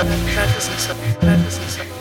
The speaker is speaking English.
isn't so. That isn't so.